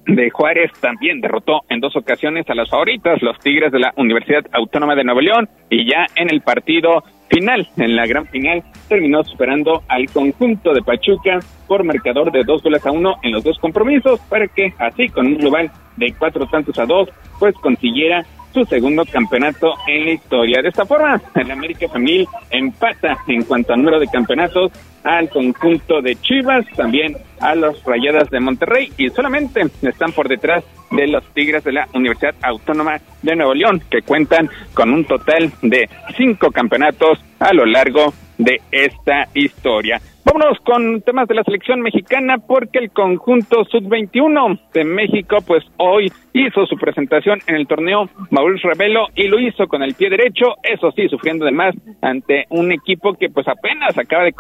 de Juárez también derrotó en dos ocasiones a las favoritas, los Tigres de la Universidad Autónoma de Nuevo León, y ya en el partido final, en la gran final, terminó superando al conjunto de Pachuca por marcador de dos goles a uno en los dos compromisos, para que así con un global de cuatro tantos a dos, pues consiguiera su segundo campeonato en la historia. De esta forma, el América Femenil empata en cuanto al número de campeonatos al conjunto de Chivas, también a los Rayadas de Monterrey y solamente están por detrás de los Tigres de la Universidad Autónoma de Nuevo León, que cuentan con un total de cinco campeonatos a lo largo de esta historia. Vámonos con temas de la selección mexicana porque el conjunto sub-21 de México pues hoy hizo su presentación en el torneo Mauricio Revelo y lo hizo con el pie derecho, eso sí, sufriendo además ante un equipo que pues apenas acaba de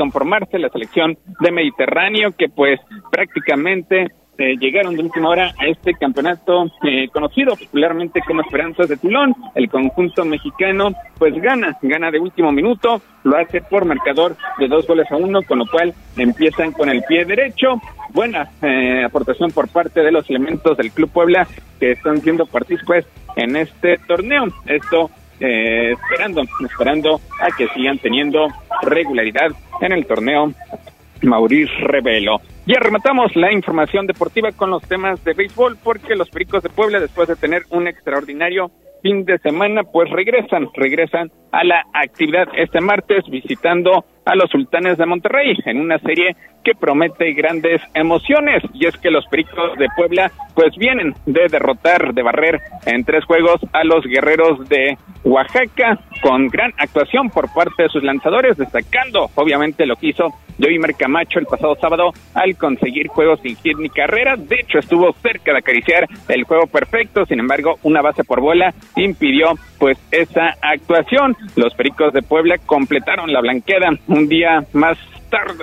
la selección de Mediterráneo que pues prácticamente eh, llegaron de última hora a este campeonato eh, conocido popularmente como Esperanzas de Tulón. El conjunto mexicano pues gana, gana de último minuto, lo hace por marcador de dos goles a uno, con lo cual empiezan con el pie derecho. Buena eh, aportación por parte de los elementos del Club Puebla que están siendo partícipes en este torneo. Esto esperando, esperando a que sigan teniendo regularidad en el torneo Maurice Revelo. Ya rematamos la información deportiva con los temas de béisbol porque los Pericos de Puebla, después de tener un extraordinario fin de semana, pues regresan, regresan a la actividad este martes visitando a los Sultanes de Monterrey en una serie que promete grandes emociones y es que los Pericos de Puebla pues vienen de derrotar, de barrer en tres juegos a los Guerreros de Oaxaca con gran actuación por parte de sus lanzadores, destacando obviamente lo que hizo Joey Camacho el pasado sábado al conseguir juegos sin hit ni carrera. De hecho, estuvo cerca de acariciar el juego perfecto, sin embargo, una base por bola impidió pues esa actuación. Los Pericos de Puebla completaron la blanqueada un día más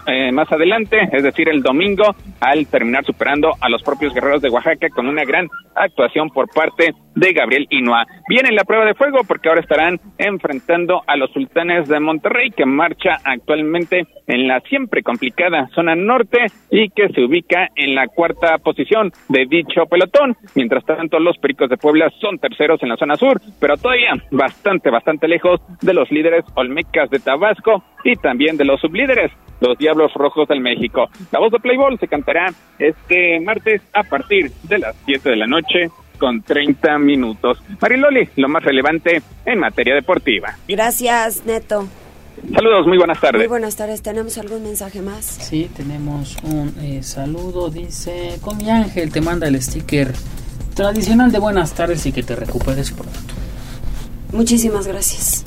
eh, más adelante, es decir, el domingo, al terminar superando a los propios guerreros de Oaxaca con una gran actuación por parte de Gabriel Inua. Viene la prueba de fuego porque ahora estarán enfrentando a los sultanes de Monterrey, que marcha actualmente en la siempre complicada zona norte y que se ubica en la cuarta posición de dicho pelotón. Mientras tanto, los Pericos de Puebla son terceros en la zona sur, pero todavía bastante, bastante lejos de los líderes Olmecas de Tabasco y también de los sublíderes, los Diablos Rojos del México. La voz de Playboy se cantará este martes a partir de las 7 de la noche con 30 minutos. Mariloli, lo más relevante en materia deportiva. Gracias, Neto. Saludos, muy buenas tardes. Muy buenas tardes. ¿Tenemos algún mensaje más? Sí, tenemos un eh, saludo. Dice, con mi ángel te manda el sticker tradicional de buenas tardes y que te recuperes pronto. Muchísimas gracias.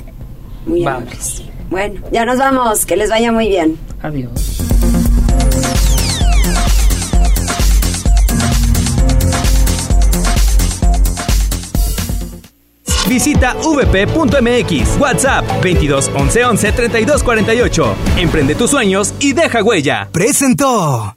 Muy amables. Bueno, ya nos vamos. Que les vaya muy bien. Adiós. Visita vp.mx, WhatsApp 22 11 11 32 48. Emprende tus sueños y deja huella. Presentó.